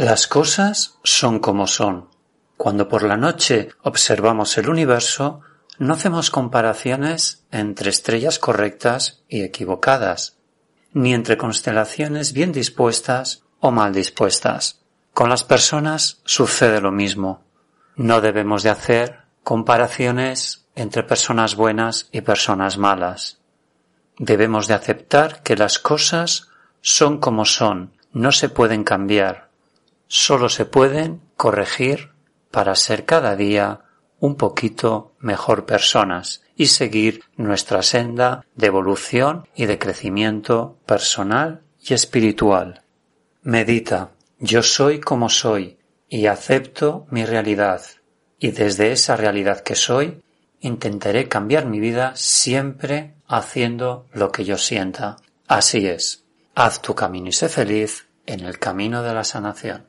Las cosas son como son. Cuando por la noche observamos el universo, no hacemos comparaciones entre estrellas correctas y equivocadas, ni entre constelaciones bien dispuestas o mal dispuestas. Con las personas sucede lo mismo. No debemos de hacer comparaciones entre personas buenas y personas malas. Debemos de aceptar que las cosas son como son, no se pueden cambiar solo se pueden corregir para ser cada día un poquito mejor personas y seguir nuestra senda de evolución y de crecimiento personal y espiritual. Medita, yo soy como soy y acepto mi realidad y desde esa realidad que soy intentaré cambiar mi vida siempre haciendo lo que yo sienta. Así es, haz tu camino y sé feliz en el camino de la sanación.